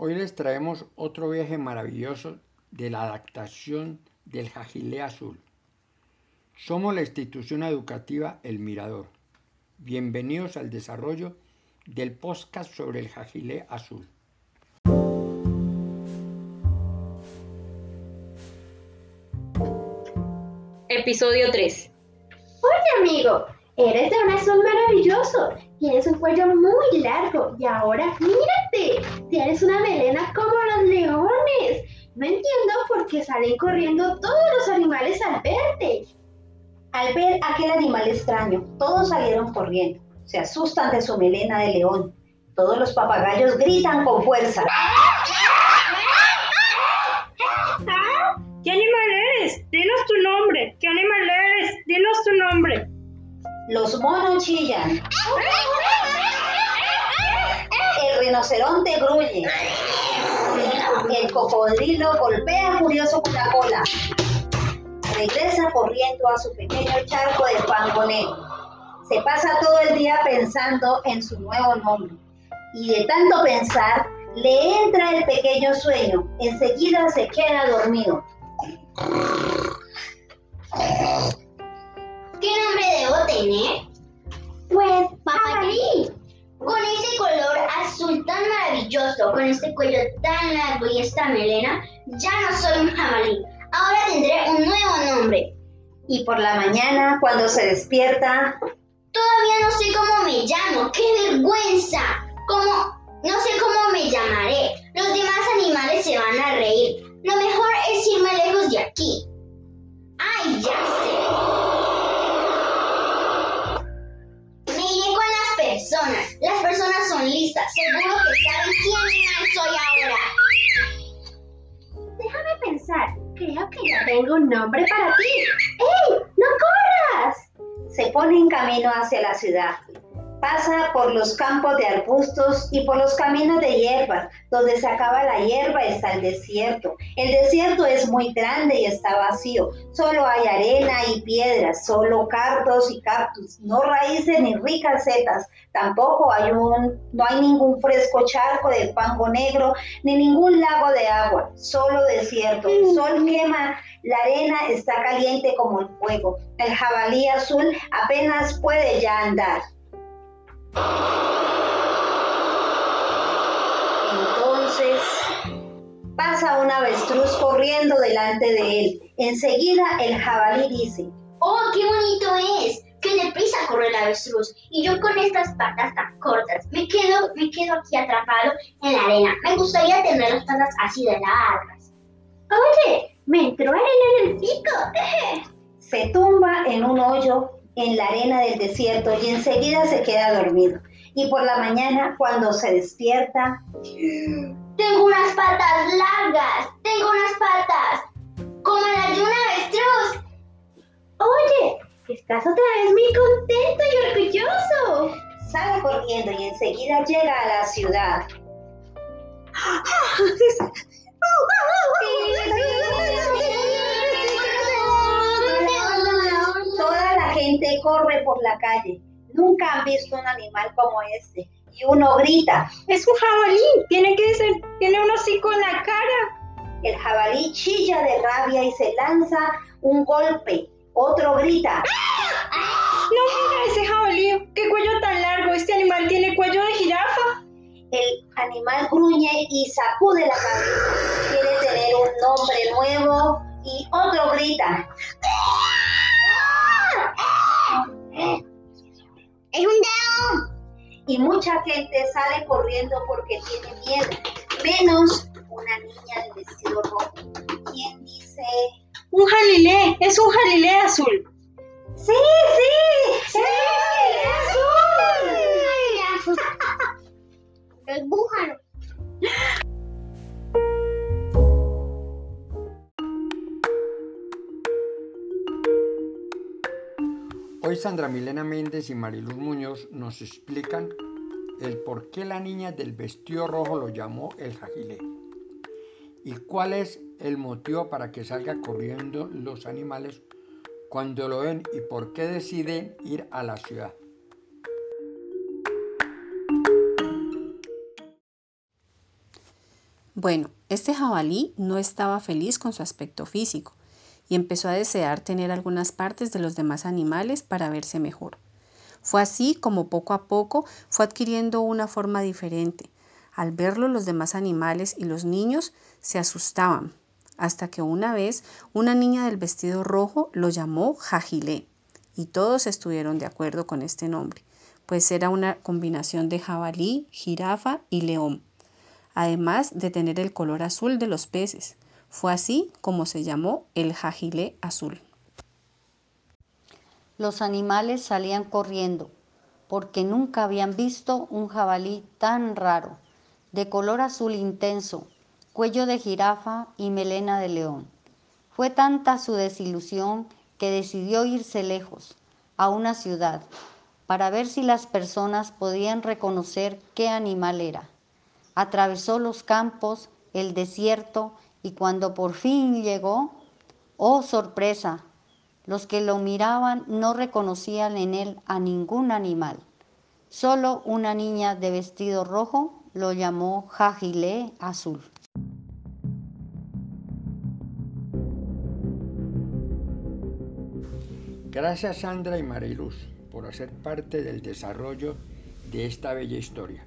Hoy les traemos otro viaje maravilloso de la adaptación del Jajilé Azul. Somos la institución educativa El Mirador. Bienvenidos al desarrollo del podcast sobre el Jajilé Azul. Episodio 3. Oye amigo, eres de un azul maravilloso. Tienes un cuello muy largo y ahora mírate, tienes una melena como los leones. No entiendo por qué salen corriendo todos los animales al verte. Al ver aquel animal extraño, todos salieron corriendo. Se asustan de su melena de león. Todos los papagayos gritan con fuerza. ¿Qué animal eres? Dinos tu nombre. ¿Qué animal eres? Dinos tu nombre. Los monos chillan. El rinoceronte gruñe. El cocodrilo golpea furioso con la cola. Regresa corriendo a su pequeño charco de fango negro. Se pasa todo el día pensando en su nuevo nombre. Y de tanto pensar, le entra el pequeño sueño. Enseguida se queda dormido. ¿Qué nombre debo tener? Pues, jabalí. Azul tan maravilloso, con este cuello tan largo y esta melena, ya no soy un jabalí. Ahora tendré un nuevo nombre. Y por la mañana, cuando se despierta, Todavía no sé cómo me llamo. ¡Qué vergüenza! ¿Cómo? No sé cómo me llamaré. Los demás animales se van a reír. Lo mejor es irme lejos de aquí. ¡Ay, ya Seguro que saben quién soy ahora. Déjame pensar. Creo que ya tengo un nombre para ti. ¡Ey! ¡No corras! se pone en camino hacia la ciudad. Pasa por los campos de arbustos y por los caminos de hierbas. Donde se acaba la hierba está el desierto. El desierto es muy grande y está vacío. Solo hay arena y piedras, solo cardos y cactus, no raíces ni ricas setas. Tampoco hay un, no hay ningún fresco charco de fango negro ni ningún lago de agua. Solo desierto. El sol quema la arena está caliente como el fuego. El jabalí azul apenas puede ya andar. Entonces pasa un avestruz corriendo delante de él. Enseguida el jabalí dice, ¡Oh, qué bonito es! ¡Qué deprisa corre el avestruz! Y yo con estas patas tan cortas me quedo, me quedo aquí atrapado en la arena. Me gustaría tener las patas así de largas. Oye, me entró arena en el pico. se tumba en un hoyo en la arena del desierto y enseguida se queda dormido. Y por la mañana, cuando se despierta, Tengo unas patas largas. Tengo unas patas. Como las de un avestruz. Oye, estás otra vez muy contento y orgulloso. sale corriendo y enseguida llega a la ciudad. gente corre por la calle. Nunca han visto un animal como este. Y uno grita. Es un jabalí. Tiene que ser. Tiene un hocico en la cara. El jabalí chilla de rabia y se lanza un golpe. Otro grita. No, mira ese jabalí. Qué cuello tan largo. Este animal tiene cuello de jirafa. El animal gruñe y sacude la cabeza. Quiere tener un nombre nuevo y otro grita. Es un león. Y mucha gente sale corriendo porque tiene miedo. Menos una niña de vestido rojo. ¿Quién dice? Un jalilé. Es un jalilé azul. ¡Sí, sí! ¡Sí! Hoy Sandra Milena Méndez y Mariluz Muñoz nos explican el por qué la niña del vestido rojo lo llamó el jajilé y cuál es el motivo para que salga corriendo los animales cuando lo ven y por qué deciden ir a la ciudad. Bueno, este jabalí no estaba feliz con su aspecto físico y empezó a desear tener algunas partes de los demás animales para verse mejor. Fue así como poco a poco fue adquiriendo una forma diferente. Al verlo los demás animales y los niños se asustaban, hasta que una vez una niña del vestido rojo lo llamó Jajilé, y todos estuvieron de acuerdo con este nombre, pues era una combinación de jabalí, jirafa y león además de tener el color azul de los peces. Fue así como se llamó el jajilé azul. Los animales salían corriendo porque nunca habían visto un jabalí tan raro, de color azul intenso, cuello de jirafa y melena de león. Fue tanta su desilusión que decidió irse lejos, a una ciudad, para ver si las personas podían reconocer qué animal era atravesó los campos, el desierto, y cuando por fin llegó, oh sorpresa, los que lo miraban no reconocían en él a ningún animal. Solo una niña de vestido rojo lo llamó Jajilé Azul. Gracias Sandra y Mariluz por hacer parte del desarrollo de esta bella historia.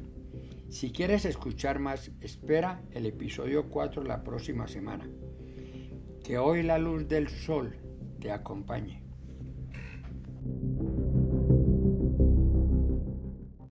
Si quieres escuchar más, espera el episodio 4 la próxima semana. Que hoy la luz del sol te acompañe.